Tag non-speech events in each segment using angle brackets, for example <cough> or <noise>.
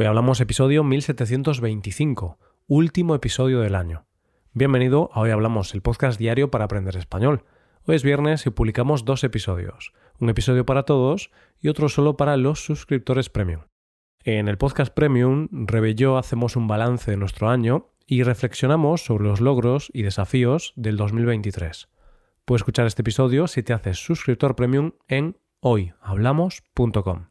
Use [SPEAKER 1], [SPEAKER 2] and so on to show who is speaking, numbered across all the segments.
[SPEAKER 1] Hoy hablamos episodio 1725, último episodio del año. Bienvenido a Hoy Hablamos, el podcast diario para aprender español. Hoy es viernes y publicamos dos episodios, un episodio para todos y otro solo para los suscriptores premium. En el podcast premium, Rebe hacemos un balance de nuestro año y reflexionamos sobre los logros y desafíos del 2023. Puedes escuchar este episodio si te haces suscriptor premium en hoyhablamos.com.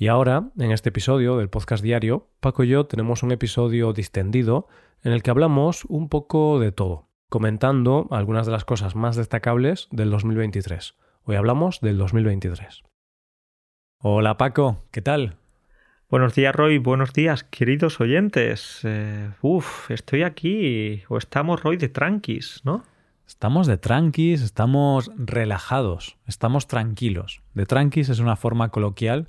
[SPEAKER 1] Y ahora, en este episodio del podcast diario, Paco y yo tenemos un episodio distendido en el que hablamos un poco de todo, comentando algunas de las cosas más destacables del 2023. Hoy hablamos del 2023. Hola Paco, ¿qué tal?
[SPEAKER 2] Buenos días Roy, buenos días queridos oyentes. Eh, uf, estoy aquí o estamos Roy de tranquis, ¿no?
[SPEAKER 1] Estamos de tranquis, estamos relajados, estamos tranquilos. De tranquis es una forma coloquial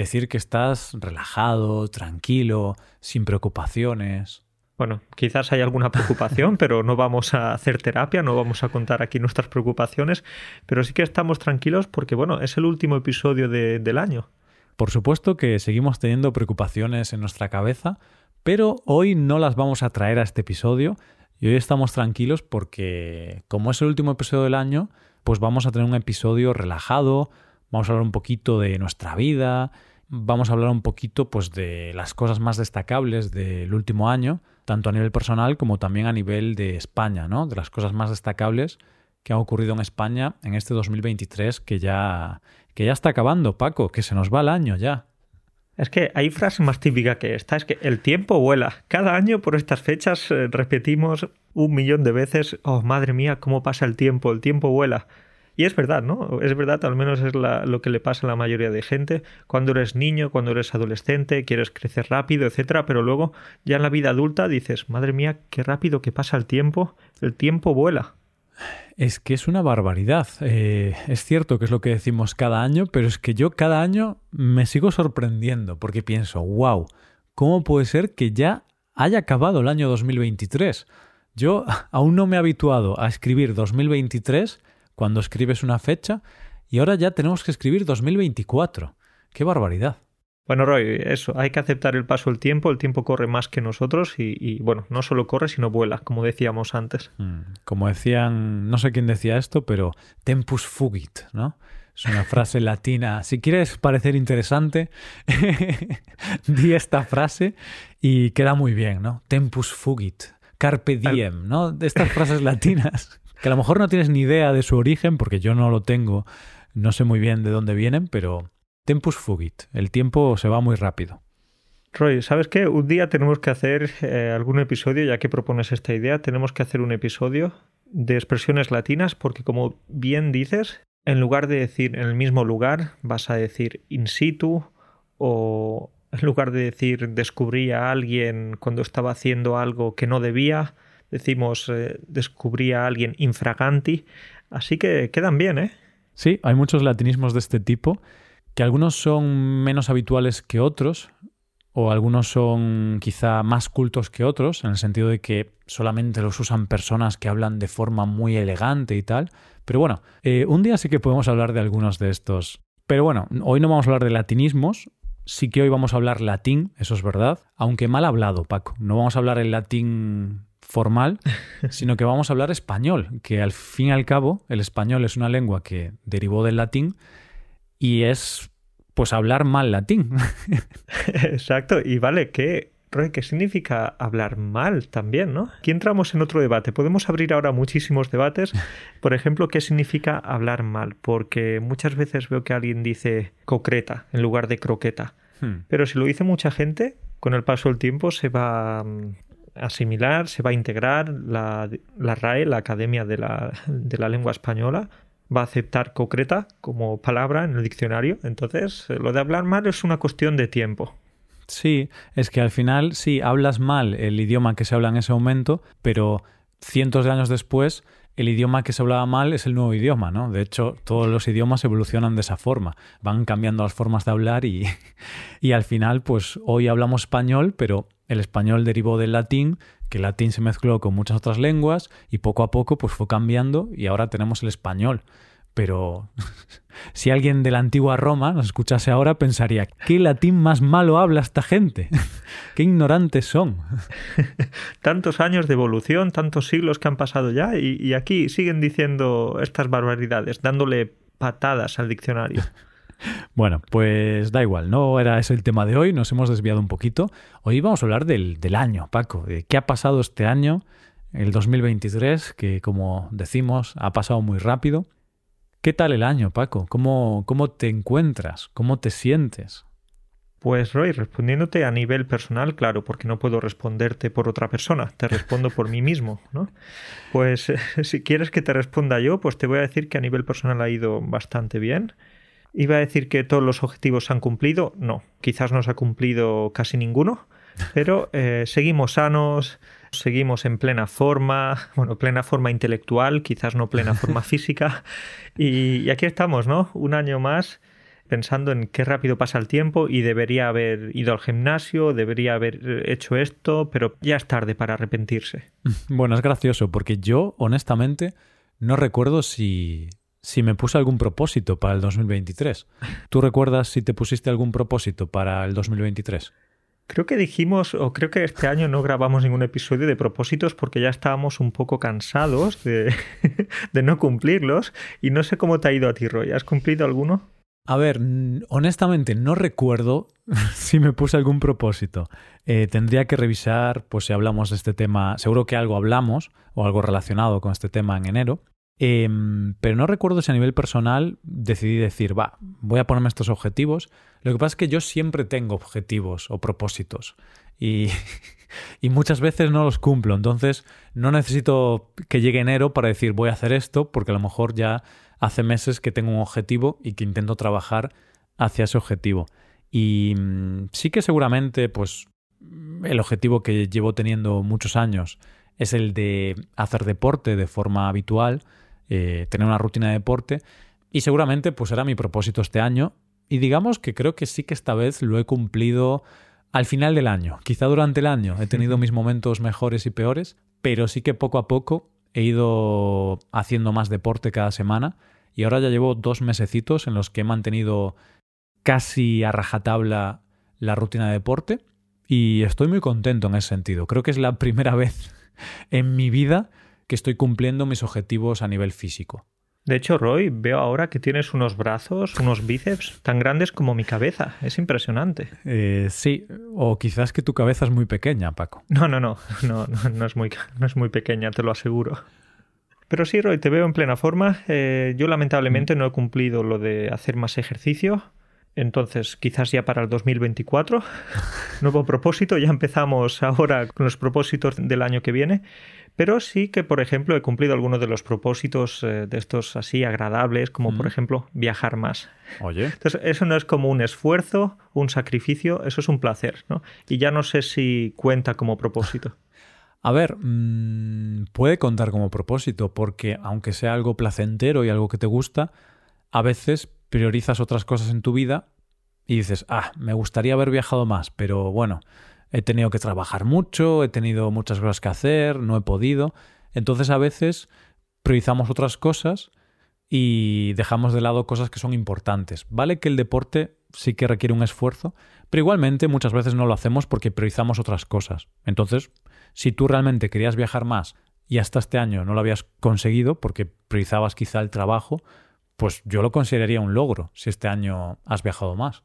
[SPEAKER 1] decir que estás relajado, tranquilo, sin preocupaciones.
[SPEAKER 2] Bueno, quizás hay alguna preocupación, <laughs> pero no vamos a hacer terapia, no vamos a contar aquí nuestras preocupaciones, pero sí que estamos tranquilos porque, bueno, es el último episodio del año.
[SPEAKER 1] Por supuesto que seguimos teniendo preocupaciones en nuestra cabeza, pero hoy no las vamos a traer a este episodio y hoy estamos tranquilos porque, como es el último episodio del año, pues vamos a tener un episodio relajado, Vamos a hablar un poquito de nuestra vida, vamos a hablar un poquito pues de las cosas más destacables del último año, tanto a nivel personal como también a nivel de España, ¿no? De las cosas más destacables que han ocurrido en España en este 2023 que ya que ya está acabando, Paco, que se nos va el año ya.
[SPEAKER 2] Es que hay frase más típica que esta, es que el tiempo vuela. Cada año por estas fechas eh, repetimos un millón de veces, oh madre mía, cómo pasa el tiempo, el tiempo vuela. Y es verdad, ¿no? Es verdad, al menos es lo que le pasa a la mayoría de gente. Cuando eres niño, cuando eres adolescente, quieres crecer rápido, etcétera, pero luego ya en la vida adulta dices, madre mía, qué rápido que pasa el tiempo, el tiempo vuela.
[SPEAKER 1] Es que es una barbaridad. Eh, es cierto que es lo que decimos cada año, pero es que yo cada año me sigo sorprendiendo porque pienso, wow, ¿cómo puede ser que ya haya acabado el año 2023? Yo aún no me he habituado a escribir 2023 cuando escribes una fecha y ahora ya tenemos que escribir 2024. ¡Qué barbaridad!
[SPEAKER 2] Bueno, Roy, eso, hay que aceptar el paso del tiempo, el tiempo corre más que nosotros y, bueno, no solo corre, sino vuela, como decíamos antes.
[SPEAKER 1] Mm, como decían, no sé quién decía esto, pero tempus fugit, ¿no? Es una frase <laughs> latina. Si quieres parecer interesante, <laughs> di esta frase y queda muy bien, ¿no? Tempus fugit, carpe diem, ¿no? De estas frases latinas que a lo mejor no tienes ni idea de su origen, porque yo no lo tengo, no sé muy bien de dónde vienen, pero tempus fugit, el tiempo se va muy rápido.
[SPEAKER 2] Roy, ¿sabes qué? Un día tenemos que hacer eh, algún episodio, ya que propones esta idea, tenemos que hacer un episodio de expresiones latinas, porque como bien dices, en lugar de decir en el mismo lugar, vas a decir in situ o en lugar de decir descubrí a alguien cuando estaba haciendo algo que no debía, decimos eh, descubrí a alguien infraganti, así que quedan bien, ¿eh?
[SPEAKER 1] Sí, hay muchos latinismos de este tipo, que algunos son menos habituales que otros, o algunos son quizá más cultos que otros, en el sentido de que solamente los usan personas que hablan de forma muy elegante y tal. Pero bueno, eh, un día sí que podemos hablar de algunos de estos. Pero bueno, hoy no vamos a hablar de latinismos, sí que hoy vamos a hablar latín, eso es verdad, aunque mal hablado, Paco. No vamos a hablar el latín formal, <laughs> sino que vamos a hablar español, que al fin y al cabo el español es una lengua que derivó del latín y es pues hablar mal latín. <laughs>
[SPEAKER 2] Exacto, y vale, ¿qué, ¿qué significa hablar mal también, no? Aquí entramos en otro debate. Podemos abrir ahora muchísimos debates. <laughs> Por ejemplo, ¿qué significa hablar mal? Porque muchas veces veo que alguien dice concreta en lugar de croqueta. Hmm. Pero si lo dice mucha gente, con el paso del tiempo se va mm, asimilar, se va a integrar la, la RAE, la Academia de la, de la Lengua Española, va a aceptar concreta como palabra en el diccionario. Entonces, lo de hablar mal es una cuestión de tiempo.
[SPEAKER 1] Sí, es que al final sí, hablas mal el idioma que se habla en ese momento, pero cientos de años después el idioma que se hablaba mal es el nuevo idioma, ¿no? De hecho, todos los idiomas evolucionan de esa forma, van cambiando las formas de hablar y, <laughs> y al final, pues hoy hablamos español, pero el español derivó del latín, que el latín se mezcló con muchas otras lenguas y poco a poco pues fue cambiando y ahora tenemos el español. pero <laughs> si alguien de la antigua Roma nos escuchase ahora pensaría, ¿qué latín más malo habla esta gente? <laughs> ¿Qué ignorantes son? <laughs>
[SPEAKER 2] tantos años de evolución, tantos siglos que han pasado ya y, y aquí siguen diciendo estas barbaridades, dándole patadas al diccionario.
[SPEAKER 1] Bueno, pues da igual, no era ese el tema de hoy, nos hemos desviado un poquito. Hoy vamos a hablar del, del año, Paco, de qué ha pasado este año, el 2023, que como decimos, ha pasado muy rápido. ¿Qué tal el año, Paco? ¿Cómo, cómo te encuentras? ¿Cómo te sientes?
[SPEAKER 2] Pues Roy, respondiéndote a nivel personal, claro, porque no puedo responderte por otra persona, te respondo por mí mismo, ¿no? Pues <laughs> si quieres que te responda yo, pues te voy a decir que a nivel personal ha ido bastante bien. Iba a decir que todos los objetivos se han cumplido, no, quizás no se ha cumplido casi ninguno, pero eh, seguimos sanos, seguimos en plena forma, bueno, plena forma intelectual, quizás no plena forma <laughs> física, y, y aquí estamos, ¿no? Un año más pensando en qué rápido pasa el tiempo y debería haber ido al gimnasio, debería haber hecho esto, pero ya es tarde para arrepentirse. <laughs>
[SPEAKER 1] Bueno, es gracioso porque yo, honestamente, no recuerdo si, si me puse algún propósito para el 2023. ¿Tú recuerdas si te pusiste algún propósito para el 2023?
[SPEAKER 2] Creo que dijimos, o creo que este año no grabamos ningún episodio de propósitos porque ya estábamos un poco cansados de, <laughs> de no cumplirlos. Y no sé cómo te ha ido a ti, Roy. ¿Has cumplido alguno?
[SPEAKER 1] A ver, honestamente no recuerdo <laughs> si me puse algún propósito. Eh, tendría que revisar, pues si hablamos de este tema, seguro que algo hablamos o algo relacionado con este tema en enero. Eh, pero no recuerdo si a nivel personal decidí decir, va, voy a ponerme estos objetivos. Lo que pasa es que yo siempre tengo objetivos o propósitos y, <laughs> y, muchas veces no los cumplo. Entonces no necesito que llegue enero para decir voy a hacer esto porque a lo mejor ya hace meses que tengo un objetivo y que intento trabajar hacia ese objetivo. Y mm, sí que seguramente pues el objetivo que llevo teniendo muchos años es el de hacer deporte de forma habitual eh, tener una rutina de deporte. Y seguramente pues era mi propósito este año. Y digamos que creo que sí que esta vez lo he cumplido al final del año. Quizá durante el año. He tenido mis momentos mejores y peores, pero sí que poco a poco he ido haciendo más deporte cada semana. Y ahora ya llevo dos mesecitos en los que he mantenido casi a rajatabla la rutina de deporte. Y estoy muy contento en ese sentido. Creo que es la <laughs> primera vez en mi vida que estoy cumpliendo mis objetivos a nivel físico.
[SPEAKER 2] De hecho, Roy, veo ahora que tienes unos brazos, unos bíceps tan grandes como mi cabeza. Es impresionante.
[SPEAKER 1] Eh, sí, o quizás que tu cabeza es muy pequeña, Paco.
[SPEAKER 2] No, no, no, no, no, no es, muy, <laughs> no es muy pequeña, te lo aseguro. Pero sí, Roy, te veo en plena forma. Eh, yo lamentablemente no he cumplido lo de hacer más ejercicio. Entonces, quizás ya para el 2024, <laughs> nuevo propósito, ya empezamos ahora con los propósitos del año que viene, pero sí que, por ejemplo, he cumplido algunos de los propósitos eh, de estos así agradables, como por ejemplo viajar más.
[SPEAKER 1] Oye.
[SPEAKER 2] Entonces, eso no es como un esfuerzo, un sacrificio, eso es un placer, ¿no? Y ya no sé si cuenta como propósito. <laughs>
[SPEAKER 1] A ver, mmm, puede contar como propósito, porque aunque sea algo placentero y algo que te gusta, a veces priorizas otras cosas en tu vida y dices, ah, me gustaría haber viajado más, pero bueno, he tenido que trabajar mucho, he tenido muchas cosas que hacer, no he podido. Entonces a veces priorizamos otras cosas y dejamos de lado cosas que son importantes. Vale que el deporte sí que requiere un esfuerzo, pero igualmente muchas veces no lo hacemos porque priorizamos otras cosas. Entonces, si tú realmente querías viajar más y hasta este año no lo habías conseguido porque priorizabas quizá el trabajo, pues yo lo consideraría un logro si este año has viajado más.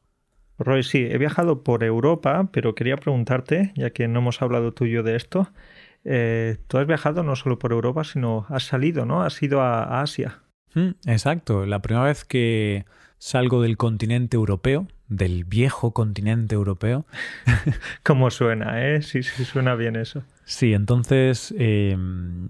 [SPEAKER 2] Roy, sí, he viajado por Europa, pero quería preguntarte, ya que no hemos hablado tú y yo de esto, eh, tú has viajado no solo por Europa, sino has salido, ¿no? Has ido a, a Asia.
[SPEAKER 1] Mm, exacto, la primera vez que salgo del continente europeo, del viejo continente europeo. <laughs>
[SPEAKER 2] ¿Cómo suena, eh? Sí, sí, suena bien eso.
[SPEAKER 1] Sí, entonces eh,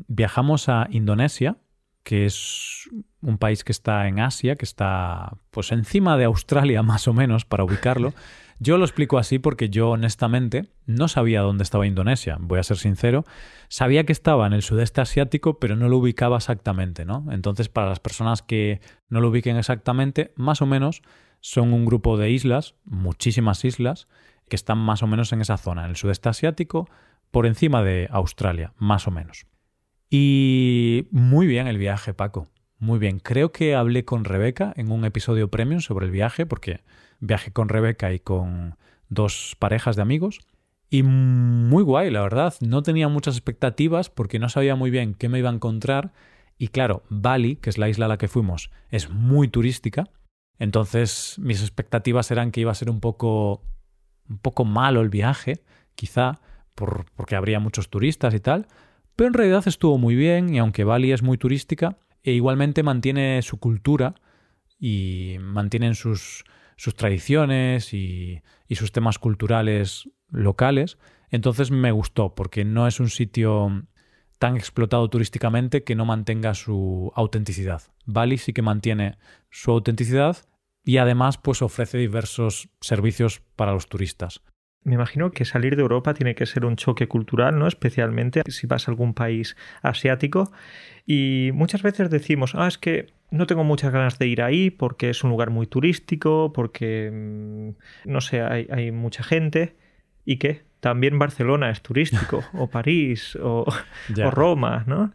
[SPEAKER 1] viajamos a Indonesia, que es un país que está en Asia, que está pues encima de Australia <laughs> más o menos para ubicarlo. Yo lo explico así porque yo honestamente no sabía dónde estaba Indonesia, voy a ser sincero. Sabía que estaba en el sudeste asiático, pero no lo ubicaba exactamente, ¿no? Entonces, para las personas que no lo ubiquen exactamente, más o menos son un grupo de islas, muchísimas islas, que están más o menos en esa zona, en el sudeste asiático, por encima de Australia, más o menos. Y muy bien el viaje, Paco muy bien. Creo que hablé con Rebeca en un episodio premium sobre el viaje, porque viajé con Rebeca y con dos parejas de amigos. Y muy guay, la verdad. No tenía muchas expectativas porque no sabía muy bien qué me iba a encontrar. Y claro, Bali, que es la isla a la que fuimos, es muy turística. Entonces mis expectativas eran que iba a ser un poco, un poco malo el viaje, quizá, por, porque habría muchos turistas y tal. Pero en realidad estuvo muy bien y aunque Bali es muy turística, e igualmente mantiene su cultura y mantienen sus, sus tradiciones y, sus temas culturales locales. Entonces me gustó porque no es un sitio tan explotado turísticamente que no mantenga su autenticidad. Bali sí que mantiene su autenticidad y además pues ofrece diversos servicios para los turistas.
[SPEAKER 2] Me imagino que salir de Europa tiene que ser un choque cultural, ¿no? Especialmente si vas a algún país asiático. Y muchas veces decimos, ah, es que no tengo muchas ganas de ir ahí porque es un lugar muy turístico, porque, mm, no sé, hay, hay mucha gente. ¿Y qué? También Barcelona es turístico, <laughs> o París, o, o Roma, ¿no?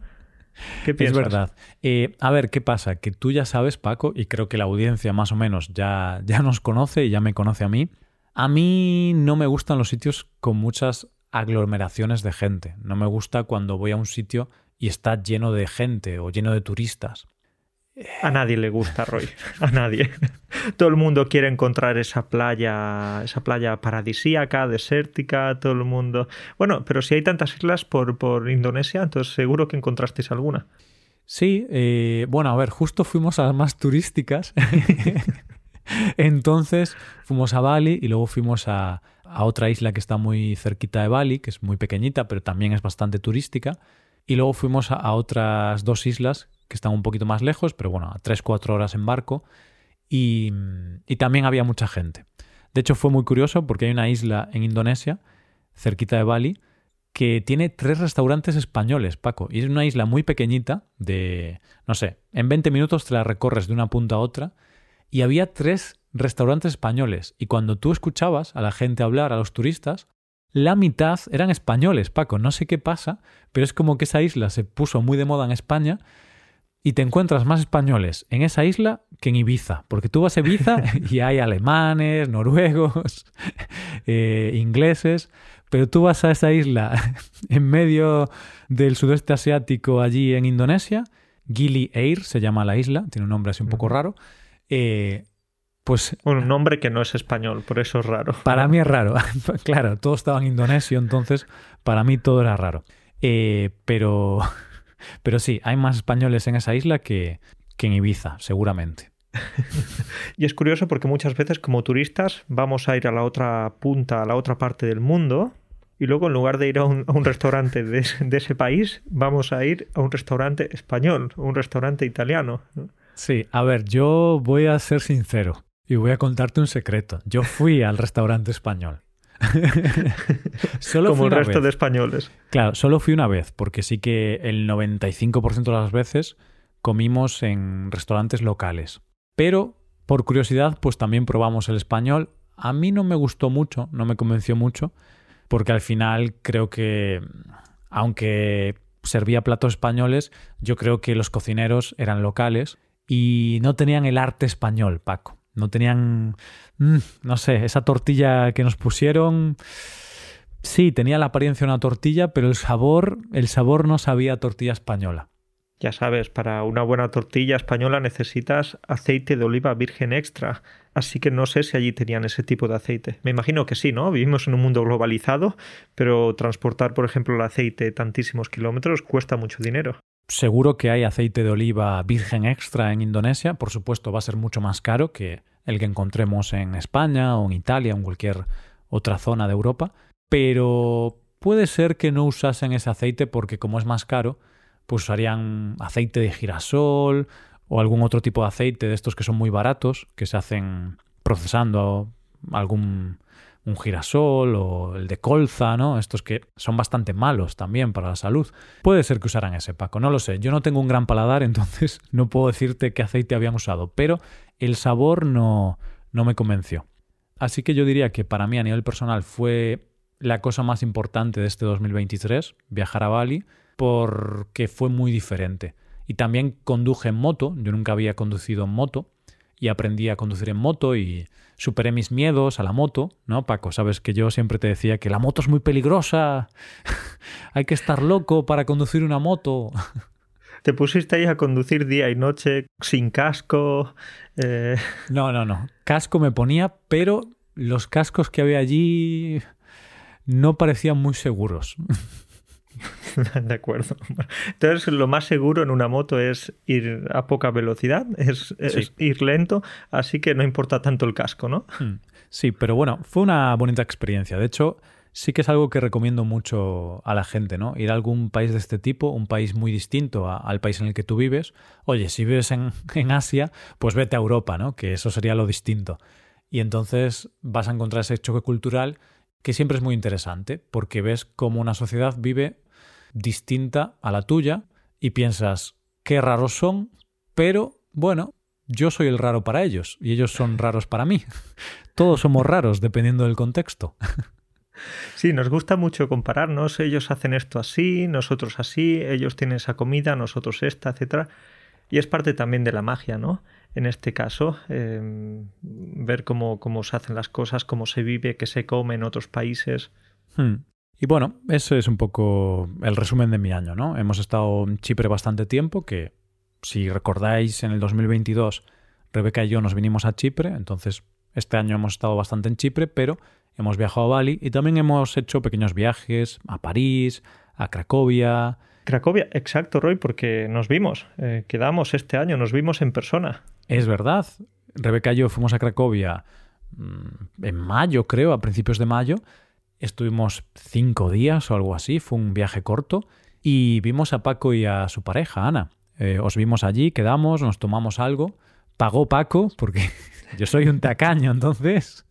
[SPEAKER 1] ¿Qué piensas? Es verdad. Eh, a ver, ¿qué pasa? Que tú ya sabes, Paco, y creo que la audiencia más o menos ya, ya nos conoce y ya me conoce a mí, a mí no me gustan los sitios con muchas aglomeraciones de gente. No me gusta cuando voy a un sitio y está lleno de gente o lleno de turistas.
[SPEAKER 2] A nadie le gusta, Roy. A nadie. Todo el mundo quiere encontrar esa playa, esa playa paradisíaca, desértica, todo el mundo. Bueno, pero si hay tantas islas por, por Indonesia, entonces seguro que encontrasteis alguna.
[SPEAKER 1] Sí, eh, bueno, a ver, justo fuimos a las más turísticas. <laughs> <laughs> Entonces fuimos a Bali y luego fuimos a, otra isla que está muy cerquita de Bali, que es muy pequeñita, pero también es bastante turística. Y luego fuimos a, otras dos islas que están un poquito más lejos, pero bueno, a 3-4 horas en barco. Y, y también había mucha gente. De hecho, fue muy curioso porque hay una isla en Indonesia, cerquita de Bali, que tiene tres restaurantes españoles, Paco. Y es una isla muy pequeñita, de, no sé, en 20 minutos te la recorres de una punta a otra y había tres restaurantes españoles. Y cuando tú escuchabas a la gente hablar, a los turistas, la mitad eran españoles, Paco. No sé qué pasa, pero es como que esa isla se puso muy de moda en España y te encuentras más españoles en esa isla que en Ibiza. Porque tú vas a Ibiza <laughs> y hay alemanes, noruegos, <laughs> eh, ingleses, pero tú vas a esa isla <laughs> en medio del sudeste asiático, allí en Indonesia. Gili Air se llama la isla, tiene un nombre así un poco raro eh, pues,
[SPEAKER 2] un nombre que no es español, por eso es raro.
[SPEAKER 1] Para mí es raro. <laughs> claro, todo estaba en indonesio, entonces para mí todo era raro. Eh, pero, <laughs> pero sí, hay más españoles en esa isla que, que en Ibiza, seguramente. <laughs>
[SPEAKER 2] y es curioso porque muchas veces como turistas vamos a ir a la otra punta, a la otra parte del mundo, y luego en lugar de ir a un, restaurante de, de, ese país, vamos a ir a un restaurante español, un restaurante italiano.
[SPEAKER 1] Sí, a ver, yo voy a ser sincero y voy a contarte un secreto. Yo fui al restaurante español. <laughs>
[SPEAKER 2] solo Como el resto de españoles.
[SPEAKER 1] Claro, solo fui una vez, porque sí que el 95% de las veces comimos en restaurantes locales. Pero, por curiosidad, pues también probamos el español. A mí no me gustó mucho, no me convenció mucho, porque al final creo que, aunque servía platos españoles, yo creo que los cocineros eran locales y no tenían el arte español, Paco. No tenían, mm, no sé, esa tortilla que nos pusieron. Sí, tenía la apariencia de una tortilla, pero el sabor, el sabor no sabía tortilla española.
[SPEAKER 2] Ya sabes, para una buena tortilla española necesitas aceite de oliva virgen extra, así que no sé si allí tenían ese tipo de aceite. Me imagino que sí, ¿no? Vivimos en un mundo globalizado, pero transportar, por ejemplo, el aceite tantísimos kilómetros cuesta mucho dinero.
[SPEAKER 1] Seguro que hay aceite de oliva virgen extra en Indonesia. Por supuesto, va a ser mucho más caro que el que encontremos en España o en Italia o en cualquier otra zona de Europa. Pero puede ser que no usasen ese aceite porque como es más caro, pues usarían aceite de girasol o algún otro tipo de aceite de estos que son muy baratos, que se hacen procesando algún un girasol o el de colza, ¿no? Estos que son bastante malos también para la salud. Puede ser que usaran ese Paco, no lo sé. Yo no tengo un gran paladar, <laughs> entonces no puedo decirte qué aceite habían usado, pero el sabor no, no me convenció. Así que yo diría que para mí a nivel personal fue la cosa más importante de este 2023, viajar a Bali, porque fue muy diferente. Y también conduje en moto, yo nunca había conducido en moto y aprendí a conducir en moto y superé mis miedos a la moto, ¿no, Paco? Sabes que yo siempre te decía que la moto es muy peligrosa, <laughs> hay que estar loco para conducir una moto. <laughs>
[SPEAKER 2] Te pusiste ahí a conducir día y noche sin casco. Eh.
[SPEAKER 1] No, no, no. Casco me ponía, pero los cascos que había allí no parecían muy seguros. <laughs> <laughs>
[SPEAKER 2] de acuerdo. Entonces, lo más seguro en una moto es ir a poca velocidad, es, ir lento, así que no importa tanto el casco, ¿no? Hmm.
[SPEAKER 1] Sí, pero bueno, fue una bonita experiencia. De hecho, sí que es algo que recomiendo mucho a la gente, ¿no? Ir a algún país de este tipo, un país muy distinto al país en el que tú vives. Oye, si vives en, <laughs> en Asia, pues vete a Europa, ¿no? Que eso sería lo distinto. Y entonces vas a encontrar ese choque cultural que siempre es muy interesante, porque ves cómo una sociedad vive distinta a la tuya y piensas, qué raros son, pero bueno, yo soy el raro para ellos y ellos son <laughs> raros para mí. <laughs> Todos somos raros dependiendo del contexto. <laughs>
[SPEAKER 2] Sí, nos gusta mucho compararnos. Ellos hacen esto así, nosotros así, ellos tienen esa comida, nosotros esta, etcétera. Y es parte también de la magia, ¿no? En este caso, em, ver cómo, cómo, se hacen las cosas, cómo se vive, qué se come en otros países.
[SPEAKER 1] Hmm. Y bueno, eso es un poco el resumen de mi año, ¿no? Hemos estado en Chipre bastante tiempo, que si recordáis en el 2022 Rebeca y yo nos vinimos a Chipre, entonces este año hemos estado bastante en Chipre, pero hemos viajado a Bali y también hemos hecho pequeños viajes a París, a Cracovia.
[SPEAKER 2] Cracovia, exacto, Roy, porque nos vimos, eh, quedamos este año, nos vimos en persona.
[SPEAKER 1] Es verdad, Rebeca y yo fuimos a Cracovia mm, en mayo, creo, a principios de mayo, Estuvimos cinco días o algo así, fue un viaje corto y vimos a Paco y a su pareja, Ana. Eh, os vimos allí, quedamos, nos tomamos algo. Pagó Paco, porque <laughs> yo soy un tacaño, entonces.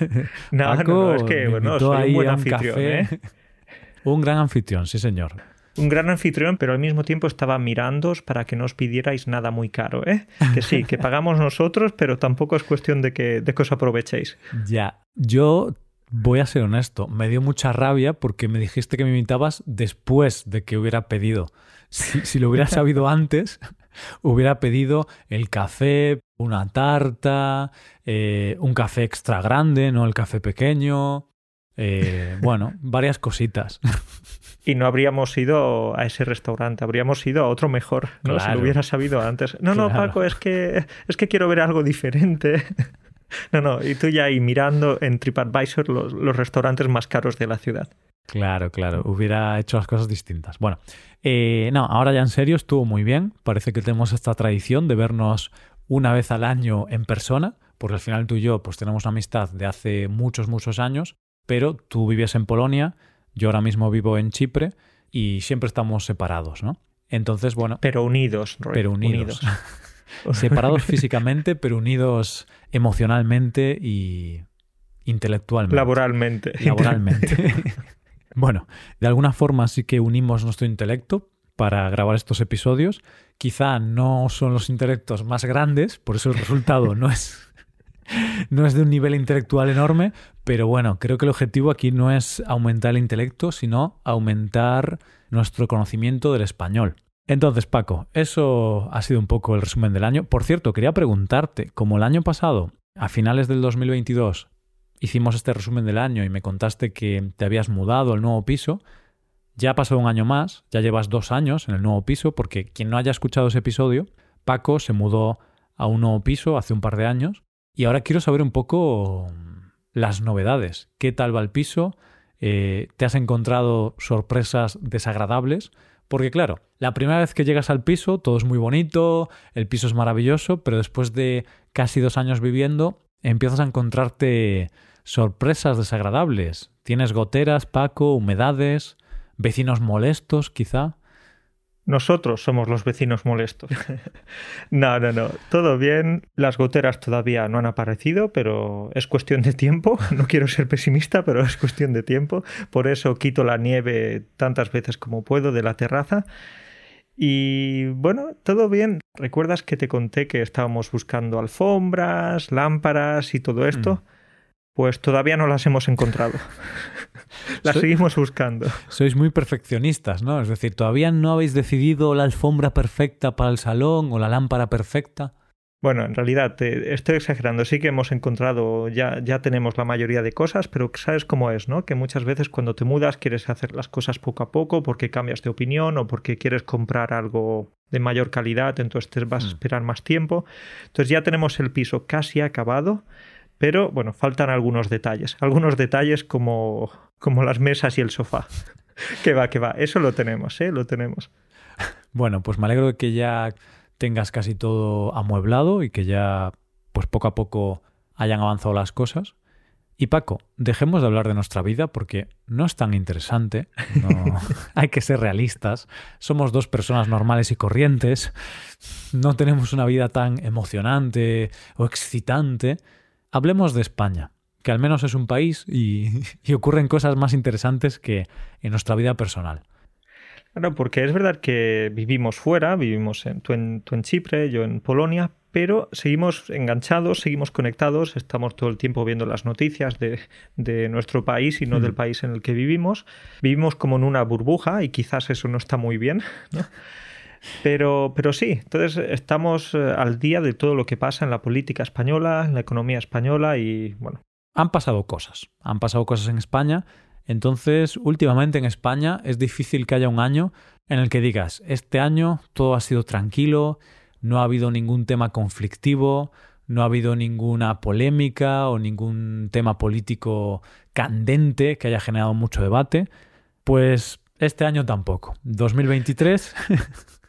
[SPEAKER 1] <laughs>
[SPEAKER 2] no, Paco no, es que bueno, soy un buen anfitrión. ¿eh? <laughs>
[SPEAKER 1] Un gran anfitrión, sí, señor.
[SPEAKER 2] Un gran anfitrión, pero al mismo tiempo estaba mirándoos para que no os pidierais nada muy caro, ¿eh? Que sí, que pagamos nosotros, pero tampoco es cuestión de que, de que os aprovechéis.
[SPEAKER 1] Ya, yo Voy a ser honesto, me dio mucha rabia porque me dijiste que me invitabas después de que hubiera pedido. Si, lo hubiera sabido <laughs> antes, hubiera pedido el café, una tarta, eh, un café extra grande, no el café pequeño. Eh, <laughs> bueno, varias cositas.
[SPEAKER 2] Y no habríamos ido a ese restaurante, habríamos ido a otro mejor, ¿no? Si lo hubiera sabido antes. No, no, Paco, es que, es que quiero ver algo diferente. <laughs> <laughs> No, no, y tú ya ahí mirando en TripAdvisor los, los restaurantes más caros de la ciudad.
[SPEAKER 1] Claro, claro, hubiera hecho las cosas distintas. Bueno, eh, no, ahora ya en serio estuvo muy bien. Parece que tenemos esta tradición de vernos una vez al año en persona, porque al final tú y yo pues tenemos una amistad de hace muchos, muchos años, pero tú vives en Polonia, yo ahora mismo vivo en Chipre y siempre estamos separados, ¿no? Entonces, bueno.
[SPEAKER 2] Pero unidos, Roy,
[SPEAKER 1] Pero unidos. <laughs> <laughs> Separados físicamente, pero unidos emocionalmente y intelectualmente.
[SPEAKER 2] Laboralmente.
[SPEAKER 1] Laboralmente. <laughs> bueno, de alguna forma sí que unimos nuestro intelecto para grabar estos episodios. Quizá no son los intelectos más grandes, por eso el resultado no es <laughs> no es de un nivel intelectual enorme, pero bueno, creo que el objetivo aquí no es aumentar el intelecto, sino aumentar nuestro conocimiento del español. Entonces, Paco, eso ha sido un poco el resumen del año. Por cierto, quería preguntarte, como el año pasado, a finales del 2022, hicimos este resumen del año y me contaste que te habías mudado al nuevo piso, ya ha pasado un año más, ya llevas dos años en el nuevo piso, porque quien no haya escuchado ese episodio, Paco se mudó a un nuevo piso hace un par de años y ahora quiero saber un poco las novedades. ¿Qué tal va el piso? Eh, ¿Te has encontrado sorpresas desagradables? Porque claro, la primera vez que llegas al piso todo es muy bonito, el piso es maravilloso, pero después de casi dos años viviendo empiezas a encontrarte sorpresas desagradables. Tienes goteras, Paco, humedades, vecinos molestos quizá.
[SPEAKER 2] Nosotros somos los vecinos molestos. <laughs> no, no, no. Todo bien. Las goteras todavía no han aparecido, pero es cuestión de tiempo. <laughs> No quiero ser pesimista, pero es cuestión de tiempo. Por eso quito la nieve tantas veces como puedo de la terraza. Y bueno, todo bien. ¿Recuerdas que te conté que estábamos buscando alfombras, lámparas y todo esto? Mm. Pues todavía no las hemos encontrado. <laughs> las seguimos buscando.
[SPEAKER 1] Sois muy perfeccionistas, ¿no? Es decir, todavía no habéis decidido la alfombra perfecta para el salón o la lámpara perfecta.
[SPEAKER 2] Bueno, en realidad estoy exagerando. Sí que hemos encontrado, ya, ya tenemos la mayoría de cosas, pero sabes cómo es, ¿no? Que muchas veces cuando te mudas quieres hacer las cosas poco a poco porque cambias de opinión o porque quieres comprar algo de mayor calidad, entonces te vas a mm. esperar más tiempo. Entonces ya tenemos el piso casi acabado, pero bueno, faltan algunos detalles. Algunos detalles como, como las mesas y el sofá. <laughs> que va, que va. Eso lo tenemos, ¿eh? Lo tenemos.
[SPEAKER 1] Bueno, pues me alegro de que ya tengas casi todo amueblado y que ya, pues poco a poco hayan avanzado las cosas. Y Paco, dejemos de hablar de nuestra vida porque no es tan interesante. <laughs> hay que ser realistas. Somos dos personas normales y corrientes. No tenemos una vida tan emocionante o excitante. Hablemos de España, que al menos es un país y, <laughs> y ocurren cosas más interesantes que en nuestra vida personal.
[SPEAKER 2] Claro, porque es verdad que vivimos fuera, vivimos en, tú, en, Chipre, yo en Polonia, pero seguimos enganchados, seguimos conectados, estamos todo el tiempo viendo las noticias de, nuestro país y no del país en el que vivimos. Vivimos como en una burbuja y quizás eso no está muy bien, Pero, pero sí, entonces estamos eh, al día de todo lo que pasa en la política española, en la economía española y bueno.
[SPEAKER 1] Han pasado cosas, han pasado cosas en España entonces, últimamente en España es difícil que haya un año en el que digas, este año todo ha sido tranquilo, no ha habido ningún tema conflictivo, no ha habido ninguna polémica o ningún tema político candente que haya generado mucho debate. Pues este año tampoco. 2023 <laughs>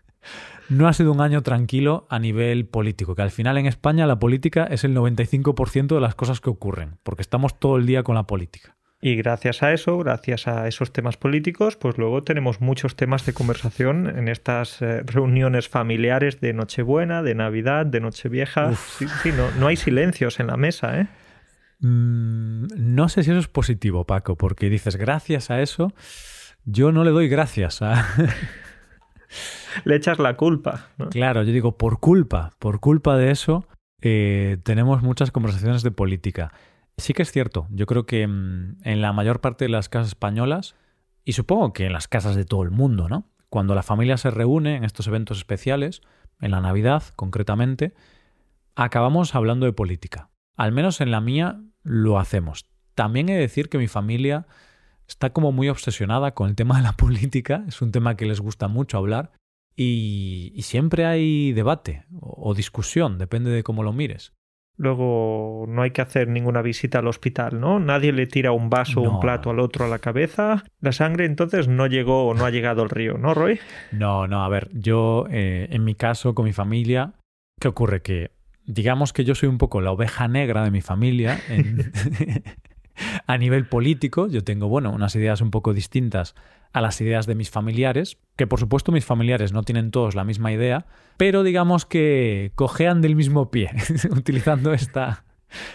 [SPEAKER 1] no ha sido un año tranquilo a nivel político, que al final en España la política es el 95% de las cosas que ocurren, porque estamos todo el día con la política.
[SPEAKER 2] Y gracias a eso, gracias a esos temas políticos, pues luego tenemos muchos temas de conversación en estas eh, reuniones familiares de Nochebuena, de Navidad, de Nochevieja. Sí, no, no, hay silencios en la mesa, ¿eh?
[SPEAKER 1] Mm, no sé si eso es positivo, Paco, porque dices gracias a eso, yo no le doy gracias a... <laughs> <laughs>
[SPEAKER 2] le echas la culpa.
[SPEAKER 1] Claro, yo digo, por culpa, por culpa de eso, eh, tenemos muchas conversaciones de política. Sí que es cierto. Yo creo que mm, en la mayor parte de las casas españolas, y supongo que en las casas de todo el mundo, ¿no? Cuando la familia se reúne en estos eventos especiales, en la Navidad concretamente, acabamos hablando de política. Al menos en la mía lo hacemos. También he de decir que mi familia está como muy obsesionada con el tema de la <laughs> política, es un tema que les gusta mucho hablar y, siempre hay debate o discusión, depende de cómo lo mires.
[SPEAKER 2] Luego no hay que hacer ninguna visita al hospital, ¿no? Nadie le tira un vaso o un plato al otro a la cabeza. La sangre entonces no llegó o no ha llegado al río, ¿no, Roy?
[SPEAKER 1] No, no, a ver, yo eh, en mi caso con mi familia, ¿qué ocurre? Que digamos que yo soy un poco la oveja negra de mi familia <laughs> a nivel político. Yo tengo, bueno, unas ideas un poco distintas a las ideas de mis familiares, que por supuesto mis familiares no tienen todos la misma idea, pero digamos que cojean del mismo pie, <laughs> utilizando esta,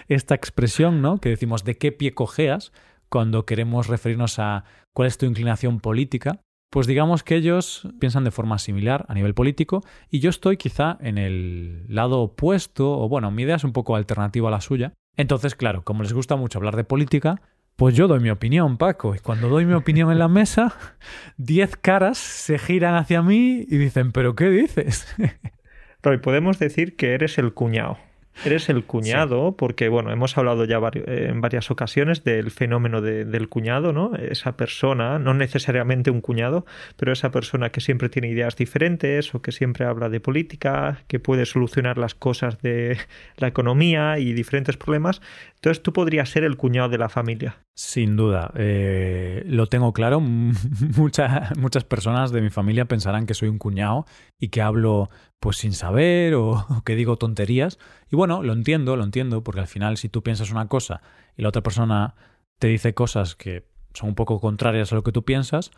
[SPEAKER 1] esta expresión, ¿no? Que decimos de qué pie cojeas cuando queremos referirnos a cuál es tu inclinación política. Pues digamos que ellos piensan de forma similar a nivel político y yo estoy quizá en el lado opuesto, o bueno, mi idea es un poco alternativa a la suya. Entonces, claro, como les gusta mucho hablar de política, pues yo doy mi opinión, Paco. Y cuando doy mi opinión en la mesa, <laughs> diez caras se giran hacia mí y dicen, ¿pero qué dices? <laughs>
[SPEAKER 2] Roy, podemos decir que eres el cuñado. Eres el cuñado, porque bueno, hemos hablado ya eh, en varias ocasiones del fenómeno del cuñado, ¿no? Esa persona, no necesariamente un cuñado, pero esa persona que siempre tiene ideas diferentes o que siempre habla de política, que puede solucionar las cosas de <laughs> la economía y diferentes problemas. Entonces tú podrías ser el cuñado de la familia.
[SPEAKER 1] Sin duda, eh, lo tengo claro. <laughs> muchas personas de mi familia pensarán que soy un cuñado y que hablo pues sin saber <laughs> o, que digo tonterías. Y bueno, lo entiendo, lo entiendo, porque al final si tú piensas una cosa y la otra persona te dice cosas que son un poco contrarias a lo que tú piensas,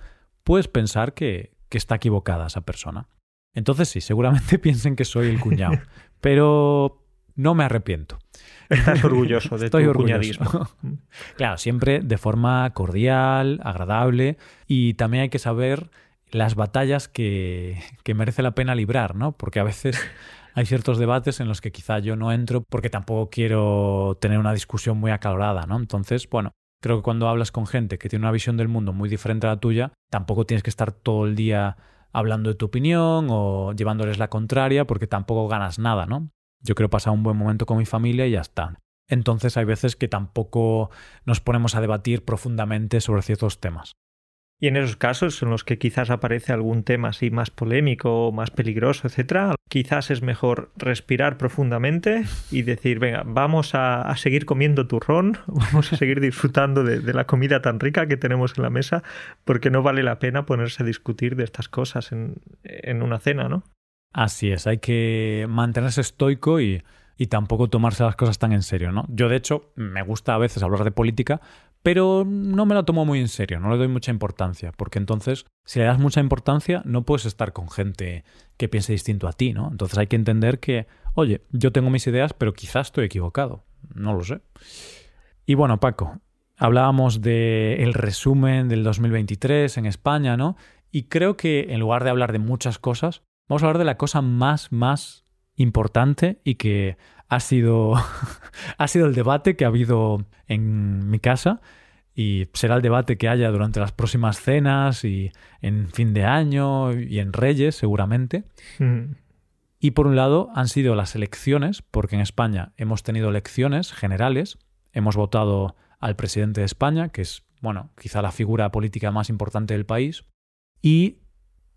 [SPEAKER 1] puedes pensar que, que está equivocada esa persona. Entonces sí, seguramente <laughs> piensen que soy el cuñado, <laughs> pero no me arrepiento.
[SPEAKER 2] Estás orgulloso de tu cuñadismo.
[SPEAKER 1] claro, siempre de forma cordial, agradable y también hay que saber las batallas que, que, merece la pena librar, ¿no? Porque a veces <laughs> hay ciertos debates en los que quizá yo no entro porque tampoco quiero tener una discusión muy acalorada, ¿no? Entonces, bueno, creo que cuando hablas con gente que tiene una visión del mundo muy diferente a la tuya, tampoco tienes que estar todo el día hablando de tu opinión o llevándoles la contraria porque tampoco ganas nada, ¿no? Yo quiero pasar un buen momento con mi familia y ya está. Entonces hay veces que tampoco nos ponemos a debatir profundamente sobre ciertos temas.
[SPEAKER 2] Y en esos casos en los que quizás aparece algún tema así más polémico, más peligroso, etcétera, quizás es mejor respirar profundamente y decir, venga, vamos a, seguir comiendo turrón, <laughs> vamos a seguir disfrutando de, de, la comida tan rica que tenemos en la mesa, porque no vale la pena ponerse a discutir de estas cosas en, en una cena, ¿no?
[SPEAKER 1] Así es, hay que mantenerse estoico y, y tampoco tomarse las cosas tan en serio, ¿no? Yo, de hecho, me gusta a veces hablar de política, pero no me lo tomo muy en serio, no le doy mucha importancia, porque entonces, si le das mucha importancia, no puedes estar con gente que piense distinto a ti, ¿no? Entonces hay que entender que, oye, yo tengo mis ideas, pero quizás estoy equivocado, no lo sé. Y bueno, Paco, hablábamos del resumen del 2023 en España, ¿no? Y creo que en lugar de hablar de muchas cosas, vamos a hablar de la cosa más, más importante y que ha sido, <laughs> ha sido el debate que ha habido en mi casa y será el debate que haya durante las próximas cenas y en fin de año y en Reyes seguramente. Mm. Y por un lado han sido las elecciones, porque en España hemos tenido elecciones generales, hemos votado al presidente de España, que es, bueno, quizá la figura política más importante del país, y,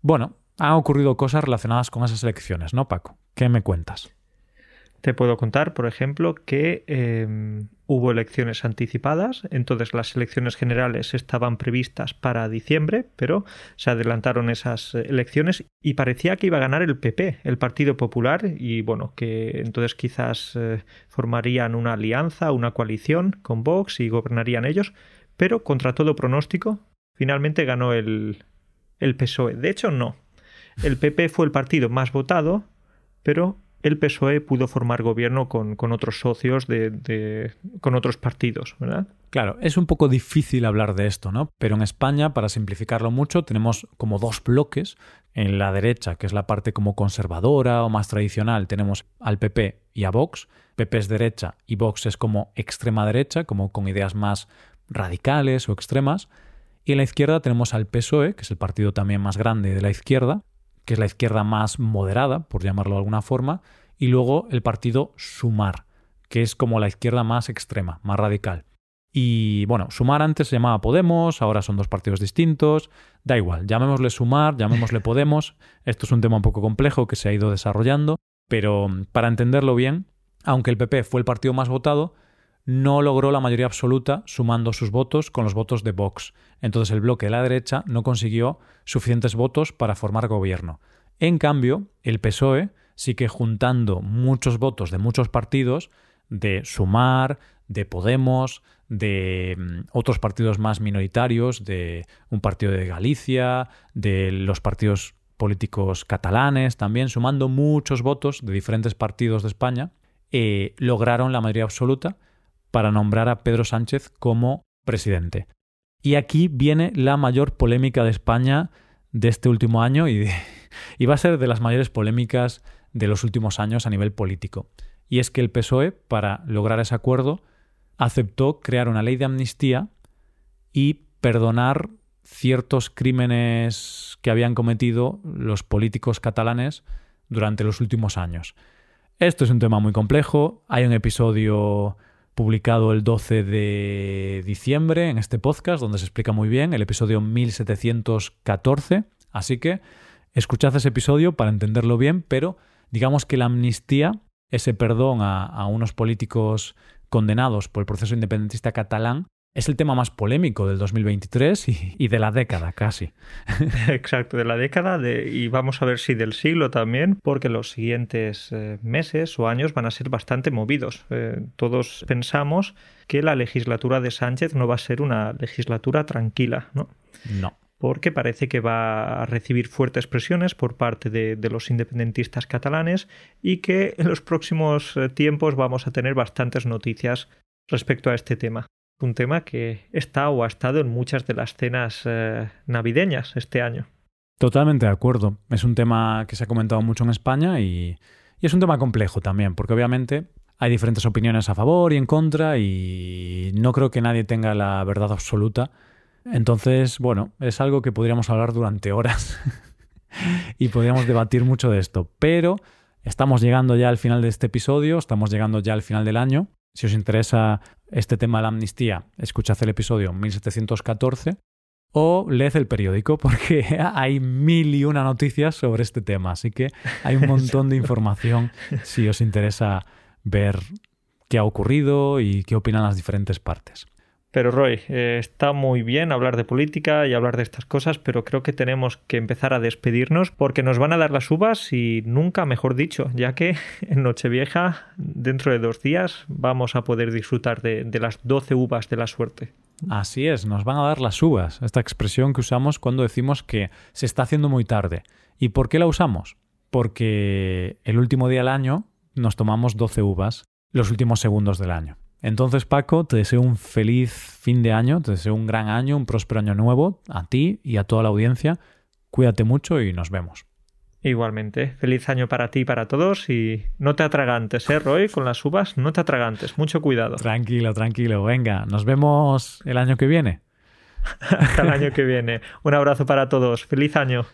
[SPEAKER 1] bueno, han ocurrido cosas relacionadas con esas elecciones, ¿no, Paco? ¿Qué me cuentas?
[SPEAKER 2] Te puedo contar, por ejemplo, que em, hubo elecciones anticipadas, entonces las elecciones generales estaban previstas para diciembre, pero se adelantaron esas elecciones y parecía que iba a ganar el PP, el Partido Popular, y bueno, que entonces quizás eh, formarían una alianza, una coalición con Vox y gobernarían ellos, pero contra todo pronóstico, finalmente ganó el, el PSOE. De hecho, no. El PP fue el partido más votado, pero el PSOE pudo formar gobierno con, otros socios de, con otros partidos, ¿verdad?
[SPEAKER 1] Claro, es un poco difícil hablar de esto, ¿no? Pero en España, para simplificarlo mucho, tenemos como dos bloques. En la derecha, que es la parte como conservadora o más tradicional, tenemos al PP y a Vox. PP es derecha y Vox es como extrema derecha, como con ideas más radicales o extremas. Y en la izquierda tenemos al PSOE, que es el partido también más grande de la izquierda, que es la izquierda más moderada, por llamarlo de alguna forma, y luego el partido Sumar, que es como la izquierda más extrema, más radical. Y bueno, Sumar antes se llamaba Podemos, ahora son dos partidos distintos, da igual, llamémosle Sumar, llamémosle Podemos, <laughs> esto es un tema un poco complejo que se ha ido desarrollando, pero para entenderlo bien, aunque el PP fue el partido más votado, no logró la mayoría absoluta sumando sus votos con los votos de Vox. Entonces el bloque de la derecha no consiguió suficientes votos para formar gobierno. En cambio, el PSOE sí que juntando muchos votos de muchos partidos, de Sumar, de Podemos, de mm, otros partidos más minoritarios, de un partido de Galicia, de los partidos políticos catalanes, también sumando muchos votos de diferentes partidos de España, eh, lograron la mayoría absoluta para nombrar a Pedro Sánchez como presidente. Y aquí viene la mayor polémica de España de este último año y, <laughs> va a ser de las mayores polémicas de los últimos años a nivel político. Y es que el PSOE, para lograr ese acuerdo, aceptó crear una ley de amnistía y perdonar ciertos crímenes que habían cometido los políticos catalanes durante los últimos años. Esto es un tema muy complejo, hay un episodio publicado el 12 de diciembre en este podcast, donde se explica muy bien el episodio 1714. Así que escuchad ese episodio para entenderlo bien, pero digamos que la amnistía, ese perdón a, a unos políticos condenados por el proceso independentista catalán, es el tema más polémico del 2023 y, de la década casi. <laughs>
[SPEAKER 2] Exacto, de la década de, y vamos a ver si del siglo también, porque los siguientes eh, meses o años van a ser bastante movidos. Eh, todos pensamos que la legislatura de Sánchez no va a ser una legislatura tranquila, ¿no?
[SPEAKER 1] No
[SPEAKER 2] porque parece que va a recibir fuertes presiones por parte de, de, los independentistas catalanes y que en los próximos eh, tiempos vamos a tener bastantes noticias respecto a este tema un tema que está o ha estado en muchas de las cenas eh, navideñas este año.
[SPEAKER 1] Totalmente de acuerdo. Es un tema que se ha comentado mucho en España y, Y es un tema complejo también, porque obviamente hay diferentes opiniones a favor y en contra y no creo que nadie tenga la verdad absoluta. Entonces, bueno, es algo que podríamos hablar durante horas <laughs> y podríamos debatir mucho de esto. Pero estamos llegando ya al final de este episodio, estamos llegando ya al final del año. Si os interesa este tema de la amnistía, escuchad el episodio 1714 o leed el periódico <laughs> porque hay mil y una noticias sobre este tema. Así que hay un montón de información si os interesa ver qué ha ocurrido y qué opinan las diferentes partes.
[SPEAKER 2] Pero Roy, eh, está muy bien hablar de política y hablar de estas cosas, pero creo que tenemos que empezar a despedirnos porque nos van a dar las uvas y nunca mejor dicho, ya que <laughs> en Nochevieja, dentro de dos días, vamos a poder disfrutar de, las doce uvas de la suerte.
[SPEAKER 1] Así es, nos van a dar las uvas, esta expresión que usamos cuando decimos que se está haciendo muy tarde. ¿Y por qué la usamos? Porque el último día del año nos tomamos 12 uvas los últimos segundos del año. Entonces, Paco, te deseo un feliz fin de año, te deseo un gran año, un próspero año nuevo a ti y a toda la audiencia. Cuídate mucho y nos vemos.
[SPEAKER 2] Igualmente, feliz año para ti y para todos y no te atragantes, ¿eh, Roy? Con las uvas, no te atragantes, mucho cuidado.
[SPEAKER 1] Tranquilo, tranquilo, venga, nos vemos el año que viene. <laughs>
[SPEAKER 2] Hasta el año que viene. Un abrazo para todos, feliz año.